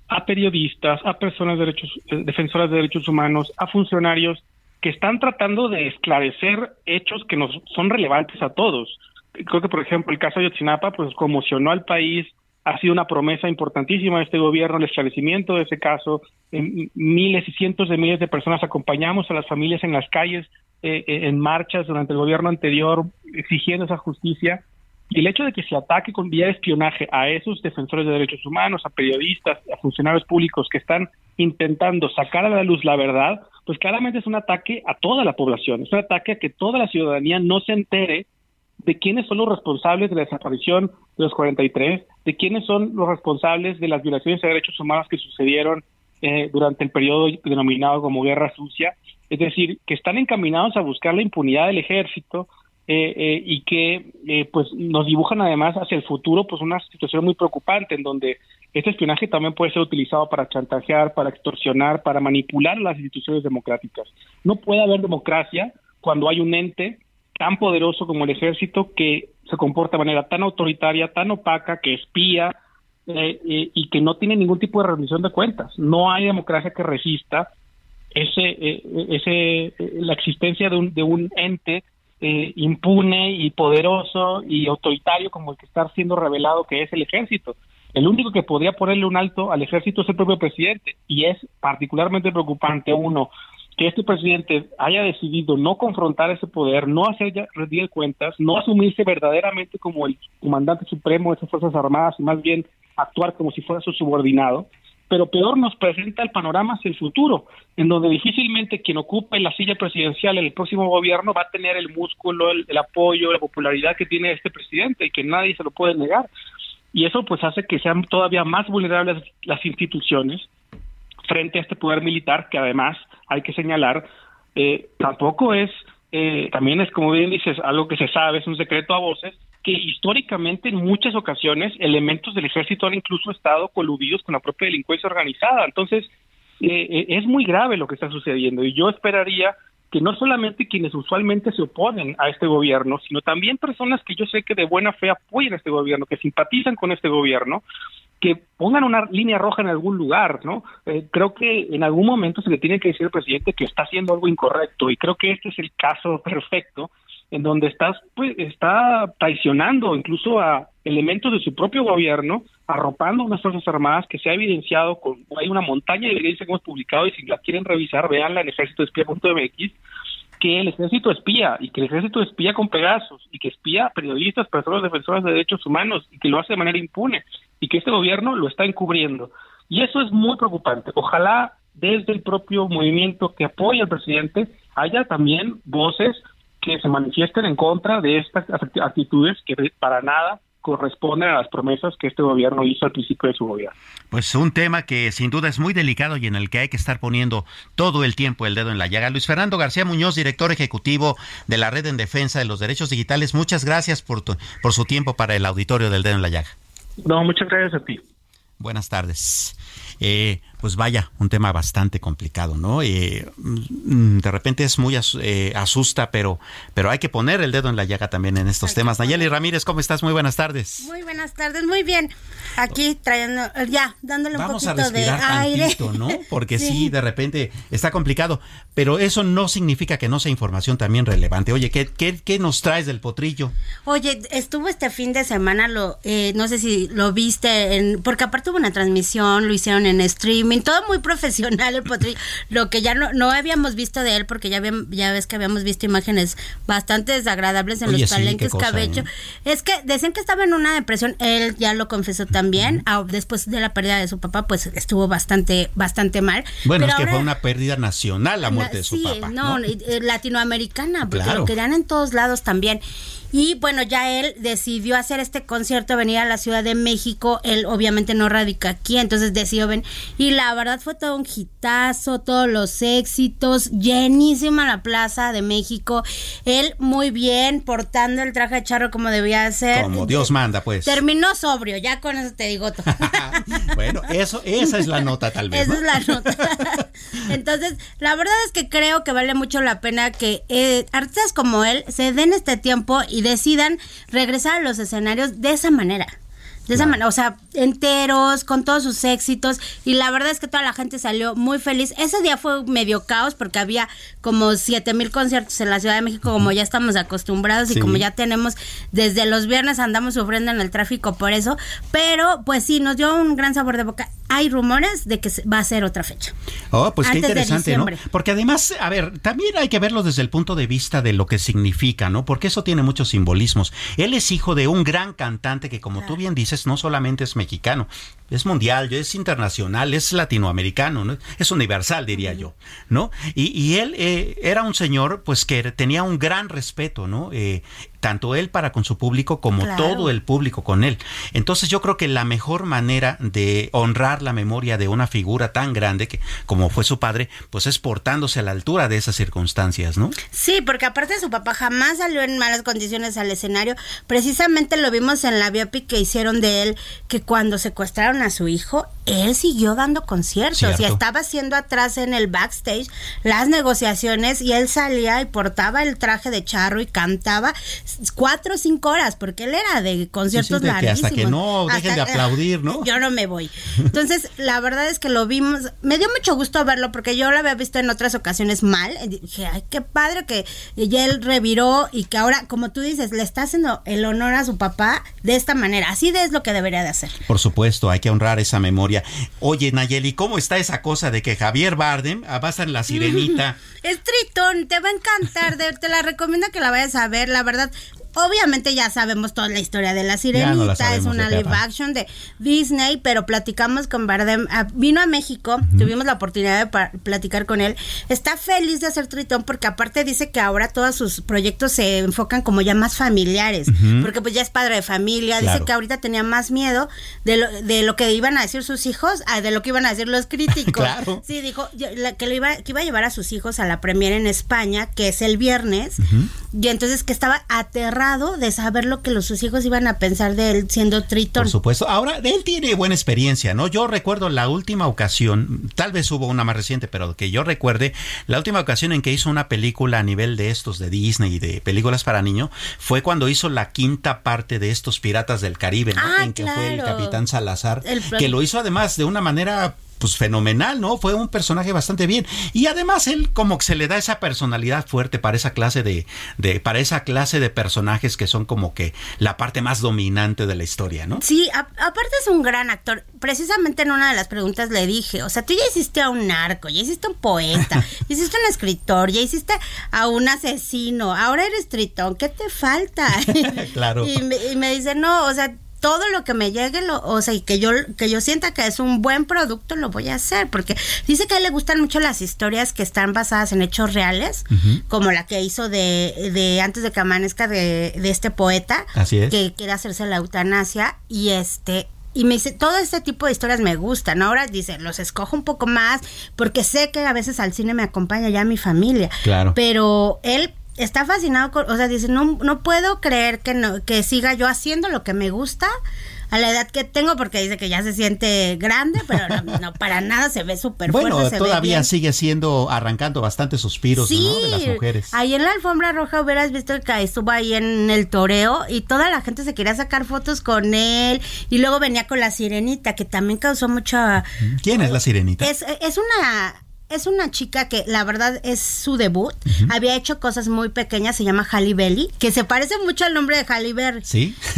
a periodistas, a personas de derechos, eh, defensoras de derechos humanos, a funcionarios que están tratando de esclarecer hechos que nos son relevantes a todos creo que por ejemplo el caso de Yotzinapa pues conmocionó al país, ha sido una promesa importantísima de este gobierno el esclarecimiento de ese caso, miles y cientos de miles de personas acompañamos a las familias en las calles, eh, eh, en marchas durante el gobierno anterior exigiendo esa justicia. Y el hecho de que se ataque con vía de espionaje a esos defensores de derechos humanos, a periodistas, a funcionarios públicos que están intentando sacar a la luz la verdad, pues claramente es un ataque a toda la población, es un ataque a que toda la ciudadanía no se entere de quiénes son los responsables de la desaparición de los 43, de quiénes son los responsables de las violaciones de derechos humanos que sucedieron eh, durante el periodo denominado como Guerra Sucia, es decir, que están encaminados a buscar la impunidad del ejército eh, eh, y que pues nos dibujan además hacia el futuro pues una situación muy preocupante en donde este espionaje también puede ser utilizado para chantajear, para extorsionar, para manipular las instituciones democráticas. No puede haber democracia cuando hay un ente tan poderoso como el ejército que se comporta de manera tan autoritaria, tan opaca, que espía eh, eh, y que no tiene ningún tipo de rendición de cuentas. No hay democracia que resista ese, eh, ese, la existencia de un, de un ente impune y poderoso y autoritario como el que está siendo revelado que es el ejército. El único que podría ponerle un alto al ejército es el propio presidente y es particularmente preocupante, uno, que este presidente haya decidido no confrontar ese poder, no hacer rendir cuentas, no asumirse verdaderamente como el comandante supremo de esas Fuerzas Armadas y más bien actuar como si fuera su subordinado, pero peor nos presenta el panorama hacia el futuro, en donde difícilmente quien ocupe la silla presidencial en el próximo gobierno va a tener el músculo, el, apoyo, la popularidad que tiene este presidente y que nadie se lo puede negar. Y eso pues hace que sean todavía más vulnerables las instituciones frente a este poder militar que además hay que señalar eh, tampoco es eh, también es como bien dices algo que se sabe es un secreto a voces que históricamente en muchas ocasiones elementos del ejército han incluso estado coludidos con la propia delincuencia organizada. Entonces, eh, eh, es muy grave lo que está sucediendo y yo esperaría que no solamente quienes usualmente se oponen a este gobierno, sino también personas que yo sé que de buena fe apoyan a este gobierno, que simpatizan con este gobierno, que pongan una línea roja en algún lugar, ¿no? Eh, creo que en algún momento se le tiene que decir al presidente que está haciendo algo incorrecto y creo que este es el caso perfecto en donde estás, pues, está traicionando incluso a elementos de su propio gobierno, arropando unas Fuerzas Armadas que se ha evidenciado, con, hay una montaña de evidencia que hemos publicado y si la quieren revisar, veanla en ejércitoespía.mx, que el ejército espía y que el ejército espía con Pegasos y que espía periodistas, personas defensoras de derechos humanos y que lo hace de manera impune y que este gobierno lo está encubriendo. Y eso es muy preocupante. Ojalá desde el propio movimiento que apoya al presidente haya también voces que se manifiesten en contra de estas actitudes que para nada corresponden a las promesas que este gobierno hizo al principio de su gobierno. Pues un tema que sin duda es muy delicado y en el que hay que estar poniendo todo el tiempo el dedo en la llaga. Luis Fernando García Muñoz, director ejecutivo de la Red en Defensa de los Derechos Digitales, muchas gracias por, por su tiempo para el auditorio del dedo en la llaga. No, muchas gracias a ti. Buenas tardes. Eh, pues vaya, un tema bastante complicado, ¿no? Eh, mm, de repente es muy eh, asusta, pero, pero hay que poner el dedo en la llaga también en estos temas. Nayeli Ramírez, ¿cómo estás? Muy buenas tardes. Muy buenas tardes, muy bien. Aquí trayendo, ya, dándole un poquito de aire. ¿no? Porque sí. de repente está complicado, pero eso no significa que no sea información también relevante. Oye, ¿qué, qué, nos traes del potrillo? Oye, estuvo este fin de semana, lo, eh, no sé si lo viste, en, porque aparte hubo una transmisión, lo hicieron en streaming, todo muy profesional el potrillo, lo que ya no, no habíamos visto de él, porque ya, ya ves que habíamos visto imágenes bastante desagradables en los palenques cabello. ¿eh? Es que decían que estaba en una depresión, él ya lo confesó también, después de la pérdida de su papá, pues estuvo bastante, bastante mal. Bueno, es que fue una pérdida nacional la muerte de su papá. No, no, eh, latinoamericana, porque lo querían en todos lados también. Y bueno, ya él decidió hacer este concierto, venir a la Ciudad de México. Él obviamente no radica aquí, entonces decidió venir. Y la verdad fue todo un hitazo, todos los éxitos, llenísima la Plaza de México. Él muy bien, portando el traje de charro como debía ser. Como Dios manda, pues. Terminó sobrio, ya con eso te digo todo. bueno, eso, esa es la nota tal vez. Esa es la nota. entonces, la verdad es que creo que vale mucho la pena que eh, artistas como él se den este tiempo y decidan regresar a los escenarios de esa manera. De esa manera, o sea, enteros, con todos sus éxitos. Y la verdad es que toda la gente salió muy feliz. Ese día fue medio caos porque había como siete mil conciertos en la Ciudad de México, como ya estamos acostumbrados y como ya tenemos desde los viernes andamos sufriendo en el tráfico por eso. Pero pues sí, nos dio un gran sabor de boca. Hay rumores de que va a ser otra fecha. Oh, pues qué interesante, ¿no? Porque además, a ver, también hay que verlo desde el punto de vista de lo que significa, ¿no? Porque eso tiene muchos simbolismos. Él es hijo de un gran cantante que, como tú bien dices, no solamente es mexicano, es mundial, es internacional, es latinoamericano, ¿no? es universal, diría yo, ¿no? Y, él eh, era un señor, pues, que tenía un gran respeto, ¿no? Eh, tanto él para con su público como todo el público con él. Entonces yo creo que la mejor manera de honrar la memoria de una figura tan grande que como fue su padre, pues es portándose a la altura de esas circunstancias, ¿no? Sí, porque aparte su papá jamás salió en malas condiciones al escenario. Precisamente lo vimos en la biopic que hicieron de él, que cuando secuestraron a su hijo, él siguió dando conciertos y estaba haciendo atrás en el backstage las negociaciones y él salía y portaba el traje de charro y cantaba cuatro o cinco horas porque él era de conciertos sí, hasta que no dejen de aplaudir, ¿no? Yo no me voy. Entonces, la verdad es que lo vimos, me dio mucho gusto verlo porque yo lo había visto en otras ocasiones mal. dije, ay, qué padre que ya él reviró y que ahora, como tú dices, le está haciendo el honor a su papá de esta manera. Así es lo que debería de hacer. Por supuesto, hay que honrar esa memoria. Oye, Nayeli, ¿cómo está esa cosa de que Javier Bardem va en La Sirenita? es tritón, te va a encantar, te la recomiendo que la vayas a ver, la verdad obviamente ya sabemos toda la historia de la sirenita, es una live action de Disney, pero platicamos con Bardem, ah, vino a México, tuvimos la oportunidad de platicar con él, está feliz de hacer Tritón porque aparte dice que ahora todos sus proyectos se enfocan como ya más familiares, porque pues ya es padre de familia, dice que ahorita tenía más miedo de lo, de lo que iban a decir sus hijos, a de lo que iban a decir los críticos. Sí, dijo que, lo iba, que iba a llevar a sus hijos a la premiere en España, que es el viernes, y entonces que estaba aterrado de saber lo que los, sus hijos iban a pensar de él siendo Tritón. Por supuesto. Ahora, él tiene buena experiencia, ¿no? Yo recuerdo la última ocasión, tal vez hubo una más reciente, pero que yo recuerde, la última ocasión en que hizo una película a nivel de estos de Disney y de películas para niños fue cuando hizo la quinta parte de estos Piratas del Caribe, ¿no? Ah, en que fue el Capitán Salazar, que lo hizo además de una manera pues fenomenal, ¿no? Fue un personaje bastante bien. Y además él como que se le da esa personalidad fuerte para esa clase de, de para esa clase de personajes que son como que la parte más dominante de la historia, ¿no? Sí, aparte es un gran actor. Precisamente en una de las preguntas le dije, o sea, tú ya hiciste a un narco, ya hiciste a un poeta, ya hiciste a un escritor, ya hiciste a un asesino, ahora eres tritón, ¿qué te falta? claro. Y me, y me dice, no, o sea, todo lo que me llegue, lo, o sea, y que yo, que yo sienta que es un buen producto, lo voy a hacer, porque dice que a él le gustan mucho las historias que están basadas en hechos reales, como la que hizo de, de antes de que amanezca de, de este poeta, que quiere hacerse la eutanasia, y este, y me dice, todo este tipo de historias me gustan. Ahora dice, los escojo un poco más porque sé que a veces al cine me acompaña ya mi familia. Claro. Pero él está fascinado con, o sea, dice, no, no puedo creer que no, que siga yo haciendo lo que me gusta a la edad que tengo, porque dice que ya se siente grande, pero no, para nada se ve súper bueno, Bueno, todavía sigue siendo, arrancando bastante suspiros, ¿no? De las mujeres. Ahí en la alfombra roja hubieras visto que estuvo ahí en el toreo y toda la gente se quería sacar fotos con él y luego venía con la sirenita, que también causó mucha... ¿Quién es la sirenita? Es, es una es una chica que la verdad es su debut. Había hecho cosas muy pequeñas, se llama Halle Belly, que se parece mucho al nombre de Halle Berry. Sí.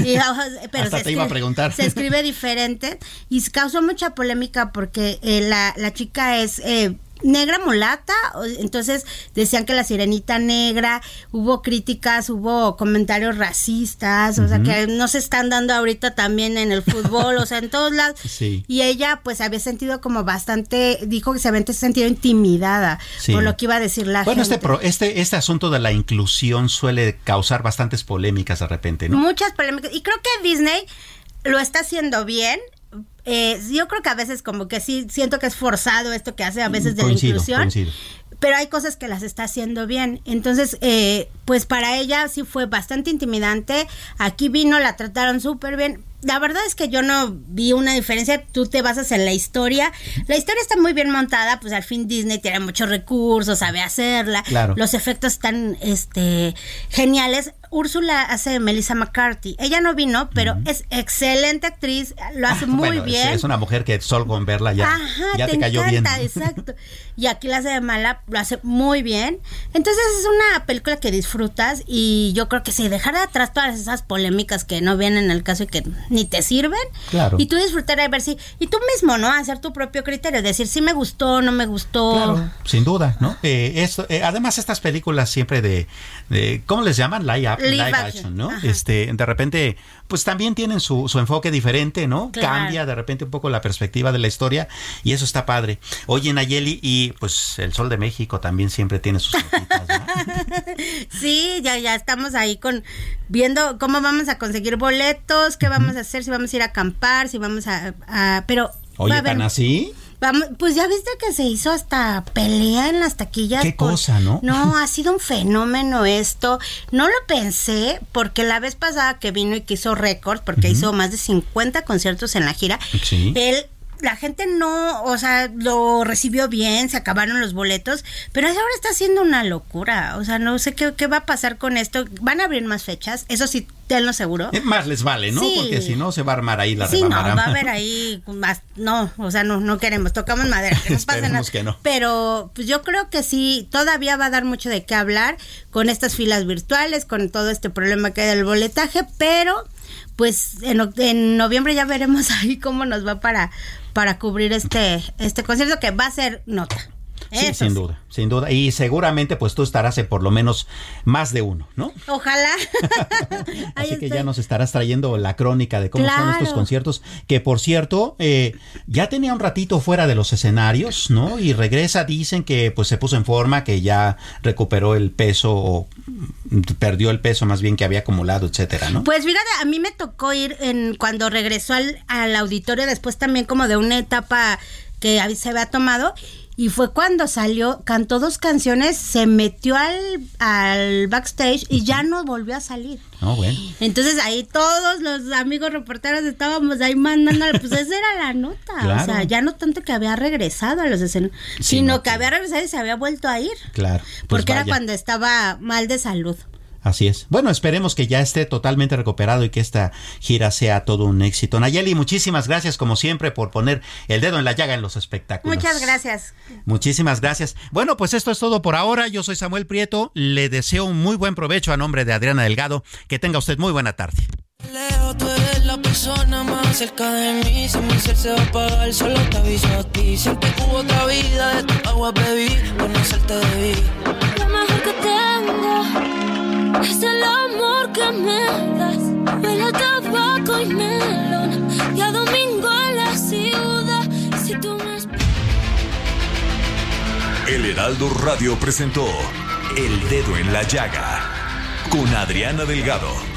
pero Hasta te iba a preguntar. Se escribe diferente y causó mucha polémica porque eh, la, la, chica es eh, negra mulata, entonces decían que la sirenita negra, hubo críticas, hubo comentarios racistas, o sea que no se están dando ahorita también en el fútbol, o sea, en todos lados. Y ella pues había sentido como bastante, dijo que se había sentido intimidada por lo que iba a decir la bueno, gente. Bueno, este, este, este asunto de la inclusión suele causar bastantes polémicas de repente, ¿no? Muchas polémicas. Y creo que Disney lo está haciendo bien eh, yo creo que a veces como que sí siento que es forzado esto que hace a veces de la inclusión. Pero hay cosas que las está haciendo bien. Entonces, eh, pues para ella sí fue bastante intimidante. Aquí vino, la trataron súper bien la verdad es que yo no vi una diferencia. Tú te basas en la historia. La historia está muy bien montada, pues al fin Disney tiene muchos recursos, sabe hacerla. Los efectos están este geniales. Úrsula hace Melissa McCarthy. Ella no vino, pero es excelente actriz, lo hace ah, muy bien. Es, una mujer que solo con verla ya, ya te, cayó bien. Exacto. Y aquí la hace de mala, lo hace muy bien. Entonces es una película que disfrutas y yo creo que si dejar de atrás todas esas polémicas que no vienen al caso y que ni te sirven. Claro. Y tú disfrutar de ver si. Y tú mismo, ¿no? Hacer tu propio criterio, decir si me gustó, no me gustó. Claro, sin duda, ¿no? Eh, esto, eh, además, estas películas siempre de, de. ¿Cómo les llaman? Live, action, ¿no? Este, de repente, pues también tienen su, su enfoque diferente, ¿no? Cambia de repente un poco la perspectiva de la historia y eso está padre. Oye, Nayeli, y pues el Sol de México también siempre tiene sus ¿no? sí, ya, ya estamos ahí con viendo cómo vamos a conseguir boletos, qué vamos a hacer, si vamos a ir a acampar, si vamos a... pero... Oye, ¿tan así? Vamos, pues ya viste que se hizo hasta pelea en las taquillas. Qué cosa, ¿no? No, ha sido un fenómeno esto. No lo pensé porque la vez pasada que vino y que hizo récord, porque hizo más de 50 conciertos en la gira, él la gente no, o sea, lo recibió bien, se acabaron los boletos, pero ahora está haciendo una locura. O sea, no sé qué, qué va a pasar con esto. Van a abrir más fechas, eso sí, tenlo seguro. Más les vale, ¿no? Porque si no, se va a armar ahí la Sí, no, va a haber ahí más, no, o sea, no, no queremos, tocamos madera, que no pasa nada. Que no. Pero pues yo creo que sí, todavía va a dar mucho de qué hablar con estas filas virtuales, con todo este problema que hay del boletaje, pero pues en, en noviembre ya veremos ahí cómo nos va para para cubrir este, este concierto que va a ser nota. Sí, sin duda, sin duda. Y seguramente pues tú estarás en por lo menos más de uno, ¿no? Ojalá. Así que ya nos estarás trayendo la crónica de cómo son estos conciertos, que por cierto, eh, ya tenía un ratito fuera de los escenarios, ¿no? Y regresa, dicen que pues se puso en forma, que ya recuperó el peso o perdió el peso más bien que había acumulado, etcétera, ¿no? Pues fíjate, a mí me tocó ir en cuando regresó al, al auditorio después también como de una etapa que se había tomado y fue cuando salió, cantó dos canciones, se metió al, al backstage y ya no volvió a salir. Oh, bueno. Entonces ahí todos los amigos reporteros estábamos ahí mandando, pues esa era la nota. O sea, ya no tanto que había regresado a los escenarios, sino que había regresado y se había vuelto a ir. Claro. Pues porque era cuando estaba mal de salud. Así es. Bueno, esperemos que ya esté totalmente recuperado y que esta gira sea todo un éxito. Nayeli, muchísimas gracias como siempre por poner el dedo en la llaga en los espectáculos. Muchas gracias. Muchísimas gracias. Bueno, pues esto es todo por ahora. Yo soy Samuel Prieto. Le deseo un muy buen provecho a nombre de Adriana Delgado. Que tenga usted muy buena tarde. Leo, tú eres la persona más cerca de mí. Si mi ser se va a apagar, solo te aviso a ti. Siempre hubo otra vida, de tu agua bebí, conocerte debí. Es el amor que me das. Huele a tabaco y melón. Y a domingo en la ciudad. Si tú me El Heraldo Radio presentó El Dedo en la Llaga con Adriana Delgado.